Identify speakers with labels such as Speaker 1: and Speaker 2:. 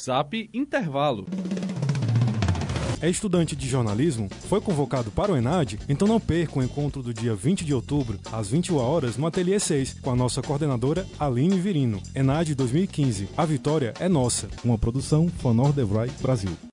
Speaker 1: Zap Intervalo.
Speaker 2: É estudante de jornalismo? Foi convocado para o ENAD? Então não perca o encontro do dia 20 de outubro, às 21 horas, no Ateliê 6, com a nossa coordenadora Aline Virino. ENAD 2015. A vitória é nossa.
Speaker 3: Uma produção Fanor Devray Brasil.